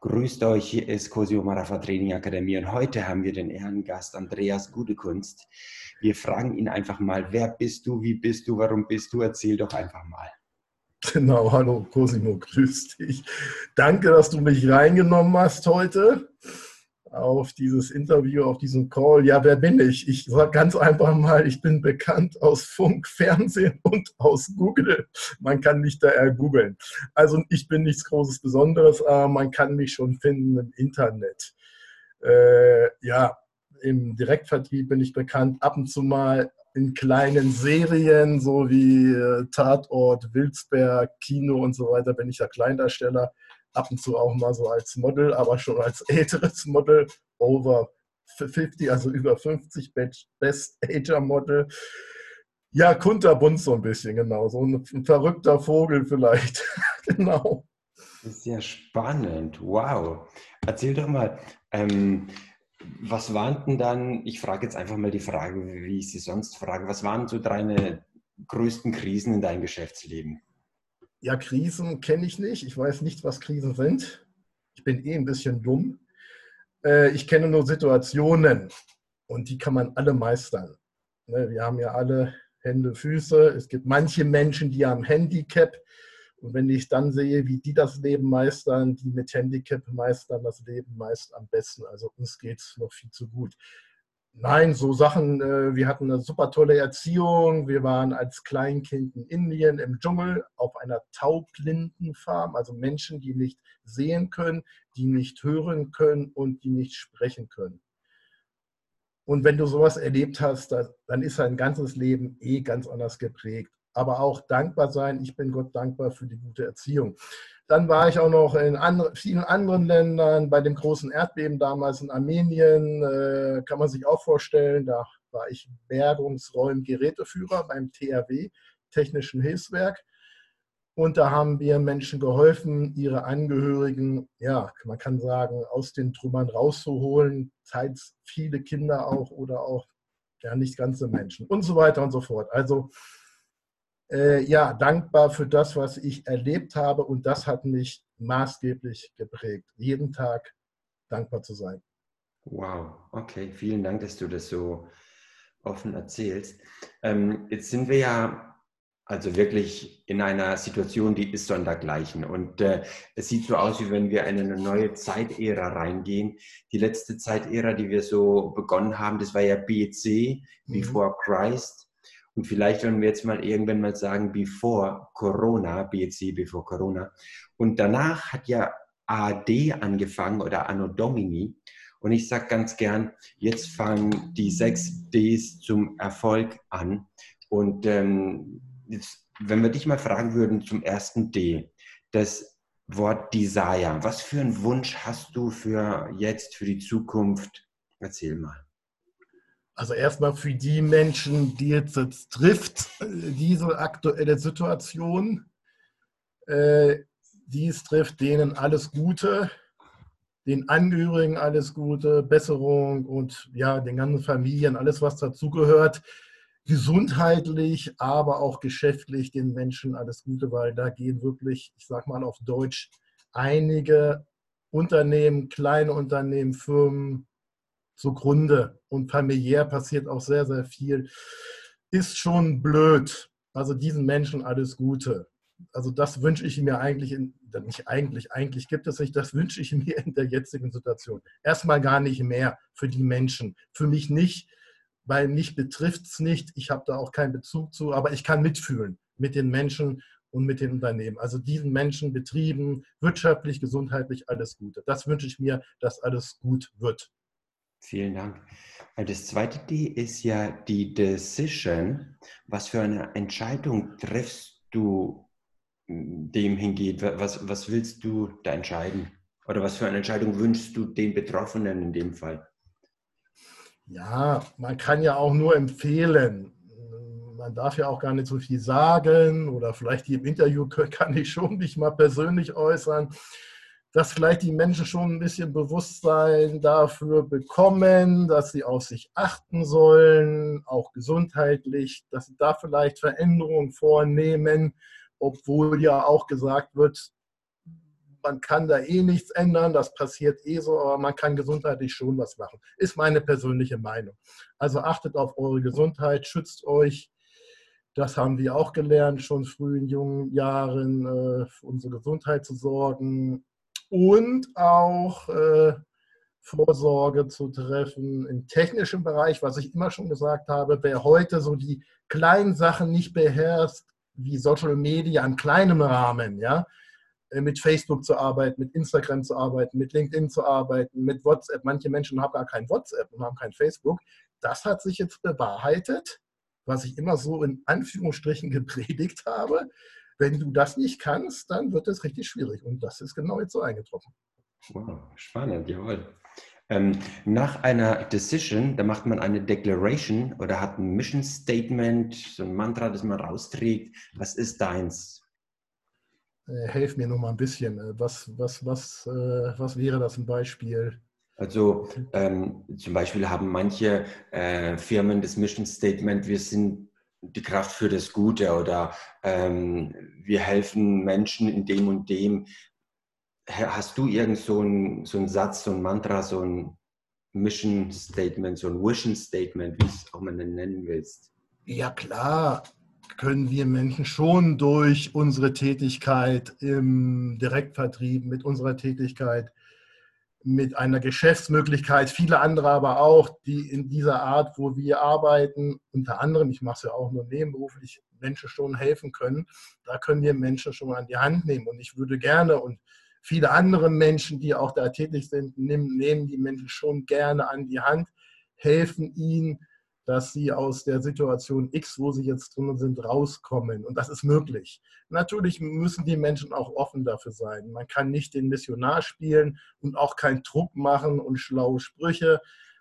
Grüßt euch, hier ist Cosio Marafa Training Akademie und heute haben wir den Ehrengast Andreas Gudekunst. Wir fragen ihn einfach mal, wer bist du, wie bist du, warum bist du? Erzähl doch einfach mal. Genau, hallo Cosimo, grüß dich. Danke, dass du mich reingenommen hast heute auf dieses Interview, auf diesen Call. Ja, wer bin ich? Ich sage ganz einfach mal, ich bin bekannt aus Funk, Fernsehen und aus Google. Man kann mich da eher googeln. Also ich bin nichts Großes Besonderes, aber man kann mich schon finden im Internet. Äh, ja, im Direktvertrieb bin ich bekannt, ab und zu mal in kleinen Serien, so wie äh, Tatort, Wilsberg, Kino und so weiter, bin ich ja Kleindarsteller ab und zu auch mal so als Model, aber schon als älteres Model, over 50, also über 50, Best Ager Model. Ja, kunterbunt so ein bisschen, genau. So ein, ein verrückter Vogel vielleicht. genau. Das ist ja spannend. Wow. Erzähl doch mal, ähm, was waren denn dann, ich frage jetzt einfach mal die Frage, wie ich sie sonst frage, was waren so deine größten Krisen in deinem Geschäftsleben? Ja, Krisen kenne ich nicht. Ich weiß nicht, was Krisen sind. Ich bin eh ein bisschen dumm. Äh, ich kenne nur Situationen und die kann man alle meistern. Ne, wir haben ja alle Hände, Füße. Es gibt manche Menschen, die haben Handicap. Und wenn ich dann sehe, wie die das Leben meistern, die mit Handicap meistern das Leben meist am besten. Also uns geht es noch viel zu gut. Nein, so Sachen, äh, wir hatten eine super tolle Erziehung. Wir waren als Kleinkind in Indien im Dschungel auf einer Taublindenfarm, also Menschen, die nicht sehen können, die nicht hören können und die nicht sprechen können. Und wenn du sowas erlebt hast, dann ist dein ganzes Leben eh ganz anders geprägt. Aber auch dankbar sein. Ich bin Gott dankbar für die gute Erziehung. Dann war ich auch noch in andre, vielen anderen Ländern, bei dem großen Erdbeben damals in Armenien, äh, kann man sich auch vorstellen, da war ich Bergungsräumgeräteführer beim THW, Technischen Hilfswerk. Und da haben wir Menschen geholfen, ihre Angehörigen, ja, man kann sagen, aus den Trümmern rauszuholen, teils viele Kinder auch oder auch ja, nicht ganze Menschen und so weiter und so fort. Also äh, ja, dankbar für das, was ich erlebt habe und das hat mich maßgeblich geprägt. Jeden Tag dankbar zu sein. Wow, okay, vielen Dank, dass du das so offen erzählst. Ähm, jetzt sind wir ja also wirklich in einer Situation, die ist sondergleichen. Und äh, es sieht so aus, wie wenn wir in eine neue Zeitära reingehen. Die letzte Zeitära, die wir so begonnen haben, das war ja BC, mhm. Before Christ. Und vielleicht werden wir jetzt mal irgendwann mal sagen, before Corona, BC, before Corona. Und danach hat ja AD angefangen oder Anno Domini. Und ich sage ganz gern, jetzt fangen die sechs Ds zum Erfolg an. Und ähm, jetzt, wenn wir dich mal fragen würden zum ersten D, das Wort Desire, was für einen Wunsch hast du für jetzt, für die Zukunft? Erzähl mal. Also erstmal für die Menschen, die jetzt, jetzt trifft, diese aktuelle Situation, äh, die es trifft, denen alles Gute, den Angehörigen alles Gute, Besserung und ja, den ganzen Familien, alles, was dazugehört. Gesundheitlich, aber auch geschäftlich den Menschen alles Gute, weil da gehen wirklich, ich sag mal auf Deutsch, einige Unternehmen, kleine Unternehmen, Firmen, zugrunde. Und familiär passiert auch sehr, sehr viel. Ist schon blöd. Also diesen Menschen alles Gute. Also das wünsche ich mir eigentlich, in, nicht eigentlich, eigentlich gibt es nicht, das wünsche ich mir in der jetzigen Situation. Erstmal gar nicht mehr für die Menschen. Für mich nicht, weil mich betrifft es nicht. Ich habe da auch keinen Bezug zu, aber ich kann mitfühlen mit den Menschen und mit den Unternehmen. Also diesen Menschen, Betrieben, wirtschaftlich, gesundheitlich alles Gute. Das wünsche ich mir, dass alles gut wird. Vielen Dank. Äh, das zweite D ist ja die Decision. Was für eine Entscheidung triffst du dem hingeht? Was, was willst du da entscheiden? Oder was für eine Entscheidung wünschst du den Betroffenen in dem Fall? Ja, man kann ja auch nur empfehlen. Man darf ja auch gar nicht so viel sagen oder vielleicht im Interview kann ich schon mich mal persönlich äußern dass vielleicht die Menschen schon ein bisschen Bewusstsein dafür bekommen, dass sie auf sich achten sollen, auch gesundheitlich, dass sie da vielleicht Veränderungen vornehmen, obwohl ja auch gesagt wird, man kann da eh nichts ändern, das passiert eh so, aber man kann gesundheitlich schon was machen. Ist meine persönliche Meinung. Also achtet auf eure Gesundheit, schützt euch. Das haben wir auch gelernt, schon früh in jungen Jahren, äh, für unsere Gesundheit zu sorgen und auch äh, Vorsorge zu treffen im technischen Bereich, was ich immer schon gesagt habe. Wer heute so die kleinen Sachen nicht beherrscht, wie Social Media im kleinen Rahmen, ja, äh, mit Facebook zu arbeiten, mit Instagram zu arbeiten, mit LinkedIn zu arbeiten, mit WhatsApp. Manche Menschen haben gar kein WhatsApp und haben kein Facebook. Das hat sich jetzt bewahrheitet, was ich immer so in Anführungsstrichen gepredigt habe. Wenn du das nicht kannst, dann wird es richtig schwierig. Und das ist genau jetzt so eingetroffen. Wow, spannend, jawohl. Ähm, nach einer Decision, da macht man eine Declaration oder hat ein Mission Statement, so ein Mantra, das man rausträgt. Was ist deins? Äh, helf mir noch mal ein bisschen. Äh, was, was, was, äh, was wäre das ein Beispiel? Also ähm, zum Beispiel haben manche äh, Firmen das Mission Statement, wir sind die Kraft für das Gute oder ähm, wir helfen Menschen in dem und dem. Hast du irgend so einen so Satz, so ein Mantra, so ein Mission Statement, so ein Vision Statement, wie es auch mal nennen willst? Ja klar, können wir Menschen schon durch unsere Tätigkeit im Direktvertrieb, mit unserer Tätigkeit, mit einer Geschäftsmöglichkeit, viele andere aber auch, die in dieser Art, wo wir arbeiten, unter anderem, ich mache es ja auch nur nebenberuflich, Menschen schon helfen können. Da können wir Menschen schon an die Hand nehmen. Und ich würde gerne und viele andere Menschen, die auch da tätig sind, nehmen, die Menschen schon gerne an die Hand, helfen ihnen, dass sie aus der Situation X, wo sie jetzt drin sind, rauskommen. Und das ist möglich. Natürlich müssen die Menschen auch offen dafür sein. Man kann nicht den Missionar spielen und auch keinen Druck machen und schlaue Sprüche.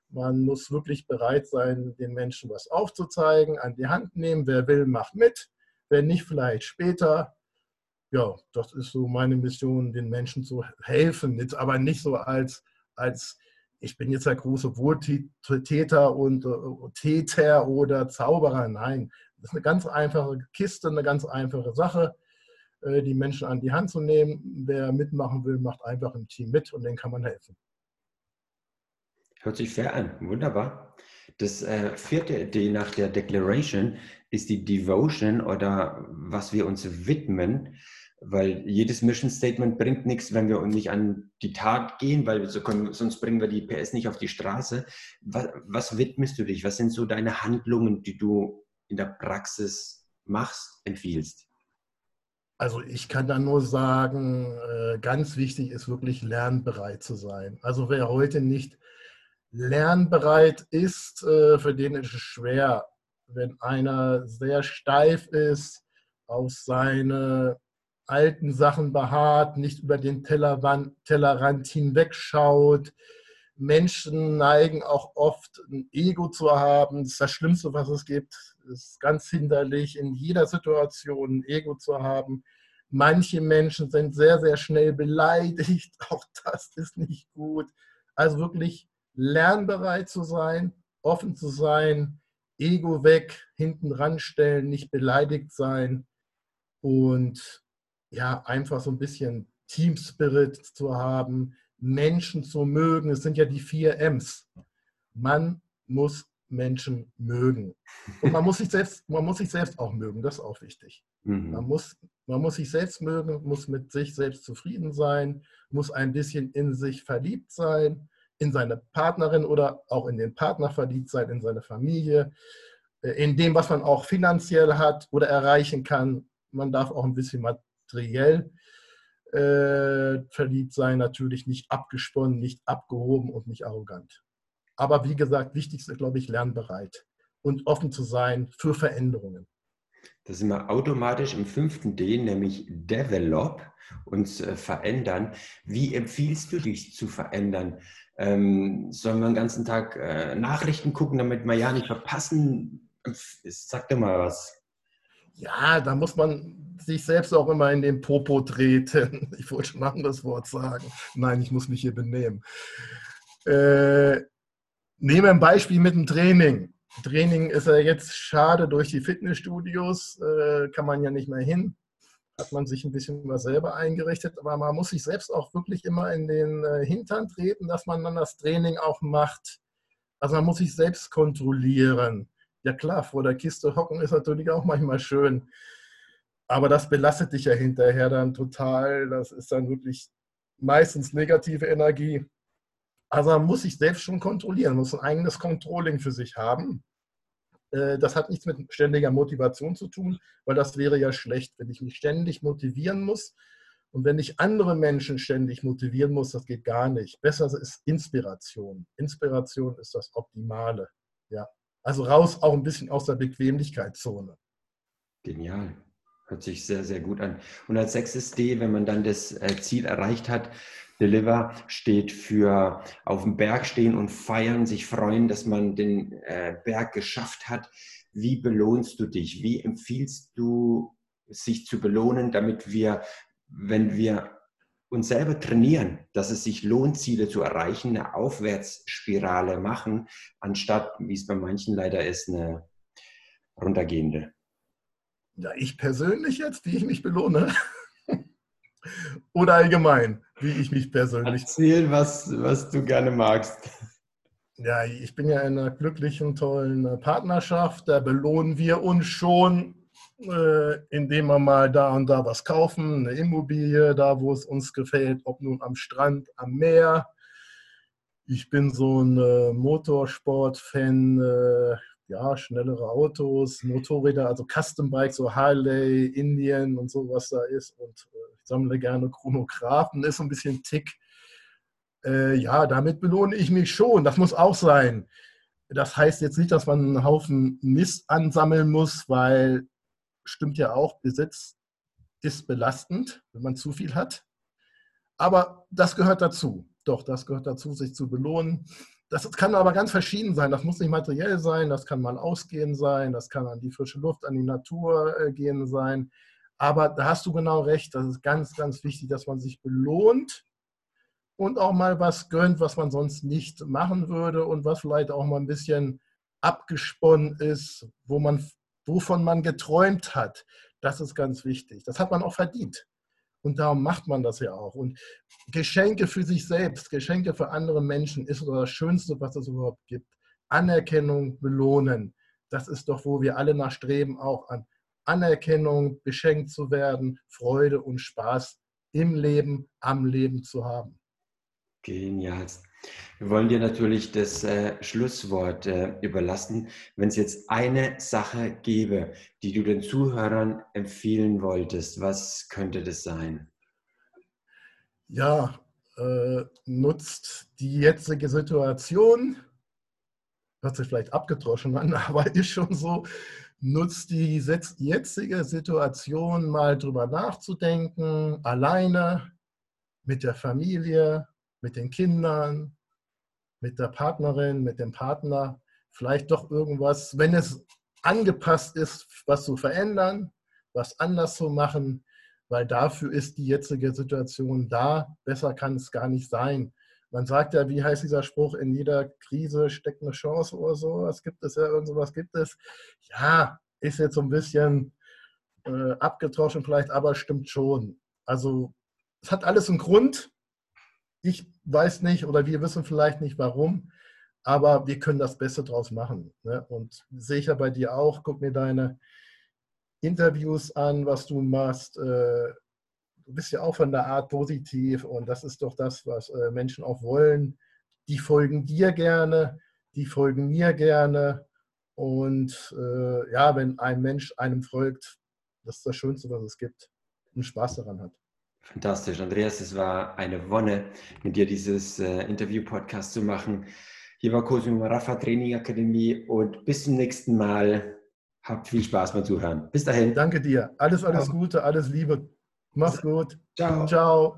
Man muss wirklich bereit sein, den Menschen was aufzuzeigen, an die Hand nehmen. Wer will, macht mit. Wer nicht, vielleicht später. Ja, das ist so meine Mission, den Menschen zu helfen. Jetzt aber nicht so als, als ich bin jetzt der große Wohltäter und äh, Täter oder Zauberer. Nein, das ist eine ganz einfache Kiste, eine ganz einfache Sache, äh, die Menschen an die Hand zu nehmen. Wer mitmachen will, macht einfach im Team mit und denen kann man helfen. Hört sich fair an, wunderbar. Das äh, vierte D nach der Declaration ist die Devotion oder was wir uns widmen. Weil jedes Mission Statement bringt nichts, wenn wir nicht an die Tat gehen, weil so können, sonst bringen wir die PS nicht auf die Straße. Was, was widmest du dich? Was sind so deine Handlungen, die du in der Praxis machst, empfiehlst? Also ich kann da nur sagen, äh, ganz wichtig ist wirklich lernbereit zu sein. Also wer heute nicht lernbereit ist, äh, für den ist es schwer. Wenn einer sehr steif ist auf seine alten Sachen beharrt, nicht über den Tellerrand hinwegschaut. Menschen neigen auch oft ein Ego zu haben. Das ist das Schlimmste, was es gibt. Es ist ganz hinderlich, in jeder Situation ein Ego zu haben. Manche Menschen sind sehr, sehr schnell beleidigt. Auch das ist nicht gut. Also wirklich lernbereit zu sein, offen zu sein, Ego weg, hinten ranstellen, nicht beleidigt sein und ja, einfach so ein bisschen Team Spirit zu haben, Menschen zu mögen. Es sind ja die vier M's. Man muss Menschen mögen. Und man muss sich selbst, man muss sich selbst auch mögen, das ist auch wichtig. Mhm. Man, muss, man muss sich selbst mögen, muss mit sich selbst zufrieden sein, muss ein bisschen in sich verliebt sein, in seine Partnerin oder auch in den Partner verliebt sein, in seine Familie, äh, in dem, was man auch finanziell hat oder erreichen kann. Man darf auch ein bisschen materiell äh, verliebt sein, natürlich nicht abgesponnen, nicht abgehoben und nicht arrogant. Aber wie gesagt, wichtigste, glaube ich, lernbereit und offen zu sein für Veränderungen. Das sind wir automatisch im fünften D, nämlich Develop, uns äh, verändern. Wie empfiehlst du dich zu verändern? Ähm, sollen wir den ganzen Tag äh, Nachrichten gucken, damit wir ja nicht verpassen? Sag dir mal was. Ja, da muss man sich selbst auch immer in den Popo treten. Ich wollte schon ein anderes Wort sagen. Nein, ich muss mich hier benehmen. Äh, nehme ein Beispiel mit dem Training. Training ist ja jetzt schade durch die Fitnessstudios, äh, kann man ja nicht mehr hin. hat man sich ein bisschen mal selber eingerichtet, aber man muss sich selbst auch wirklich immer in den äh, Hintern treten, dass man dann das Training auch macht. Also man muss sich selbst kontrollieren. Ja klar, vor der Kiste hocken ist natürlich auch manchmal schön, aber das belastet dich ja hinterher dann total. Das ist dann wirklich meistens negative Energie. Also man muss sich selbst schon kontrollieren, muss ein eigenes Controlling für sich haben. Äh, das hat nichts mit ständiger Motivation zu tun, weil das wäre ja schlecht, wenn ich mich ständig motivieren muss. Und wenn ich andere Menschen ständig motivieren muss, das geht gar nicht. Besser ist Inspiration. Inspiration ist das Optimale. Ja. Also raus auch ein bisschen aus der Bequemlichkeitszone. Genial. Hört sich sehr, sehr gut an. Und als sechstes D, wenn man dann das äh, Ziel erreicht hat, Deliver steht für auf dem Berg stehen und feiern, sich freuen, dass man den äh, Berg geschafft hat. Wie belohnst du dich? Wie empfiehlst du, sich zu belohnen, damit wir, wenn wir uns selber trainieren, dass es sich lohnt, Ziele zu erreichen, eine Aufwärtsspirale machen, anstatt, wie es bei manchen leider ist, eine runtergehende? Ja, ich persönlich jetzt, wie ich mich belohne. Oder allgemein, wie ich mich persönlich. Erzähl, was, was du gerne magst. Ja, ich bin ja in einer glücklichen, tollen Partnerschaft. Da belohnen wir uns schon, indem wir mal da und da was kaufen, eine Immobilie, da wo es uns gefällt, ob nun am Strand, am Meer. Ich bin so ein äh, Motorsport-Fan. Äh, ja, schnellere Autos, Motorräder, also Custom Bikes, so Harley, Indien und so, was da ist. Und äh, ich sammle gerne Chronographen, ist ein bisschen Tick. Äh, ja, damit belohne ich mich schon. Das muss auch sein. Das heißt jetzt nicht, dass man einen Haufen Mist ansammeln muss, weil stimmt ja auch, Besitz ist belastend, wenn man zu viel hat. Aber das gehört dazu. Doch, das gehört dazu, sich zu belohnen. Das kann aber ganz verschieden sein. Das muss nicht materiell sein, das kann mal ausgehen sein, das kann an die frische Luft, an die Natur äh, gehen sein. Aber da hast du genau recht, das ist ganz, ganz wichtig, dass man sich belohnt und auch mal was gönnt, was man sonst nicht machen würde und was vielleicht auch mal ein bisschen abgesponnen ist, wo man, wovon man geträumt hat. Das ist ganz wichtig. Das hat man auch verdient. Und darum macht man das ja auch. Und Geschenke für sich selbst, Geschenke für andere Menschen ist das Schönste, was es überhaupt gibt. Anerkennung, belohnen. Das ist doch, wo wir alle nachstreben, auch an Anerkennung, beschenkt zu werden, Freude und Spaß im Leben, am Leben zu haben. Genial. Wir wollen dir natürlich das äh, Schlusswort äh, überlassen. Wenn es jetzt eine Sache gäbe, die du den Zuhörern empfehlen wolltest, was könnte das sein? Ja, äh, nutzt die jetzige Situation, hört sich vielleicht abgedroschen an, aber ist schon so, nutzt die jetzige Situation mal drüber nachzudenken, alleine, mit der Familie, mit den Kindern, mit der Partnerin, mit dem Partner, vielleicht doch irgendwas, wenn es angepasst ist, was zu verändern, was anders zu machen, weil dafür ist die jetzige Situation da. Besser kann es gar nicht sein. Man sagt ja, wie heißt dieser Spruch, in jeder Krise steckt eine Chance oder so. Was gibt es ja, irgend sowas gibt es. Ja, ist jetzt so ein bisschen äh, abgetroschen vielleicht, aber stimmt schon. Also es hat alles einen Grund ich weiß nicht oder wir wissen vielleicht nicht warum, aber wir können das Beste draus machen. Ne? Und sehe ich ja bei dir auch, guck mir deine Interviews an, was du machst. Äh, du bist ja auch von der Art positiv und das ist doch das, was äh, Menschen auch wollen. Die folgen dir gerne, die folgen mir gerne. Und äh, ja, wenn ein Mensch einem folgt, das ist das Schönste, was es gibt und Spaß daran hat. Fantastisch, Andreas. Es war eine Wonne, mit dir dieses äh, Interview-Podcast zu machen. Hier war Cosimo Rafa Training Akademie und bis zum nächsten Mal. Habt viel Spaß beim Zuhören. Bis dahin. Danke dir. Alles, alles Gute, alles Liebe. Mach's gut. Ciao. Ciao.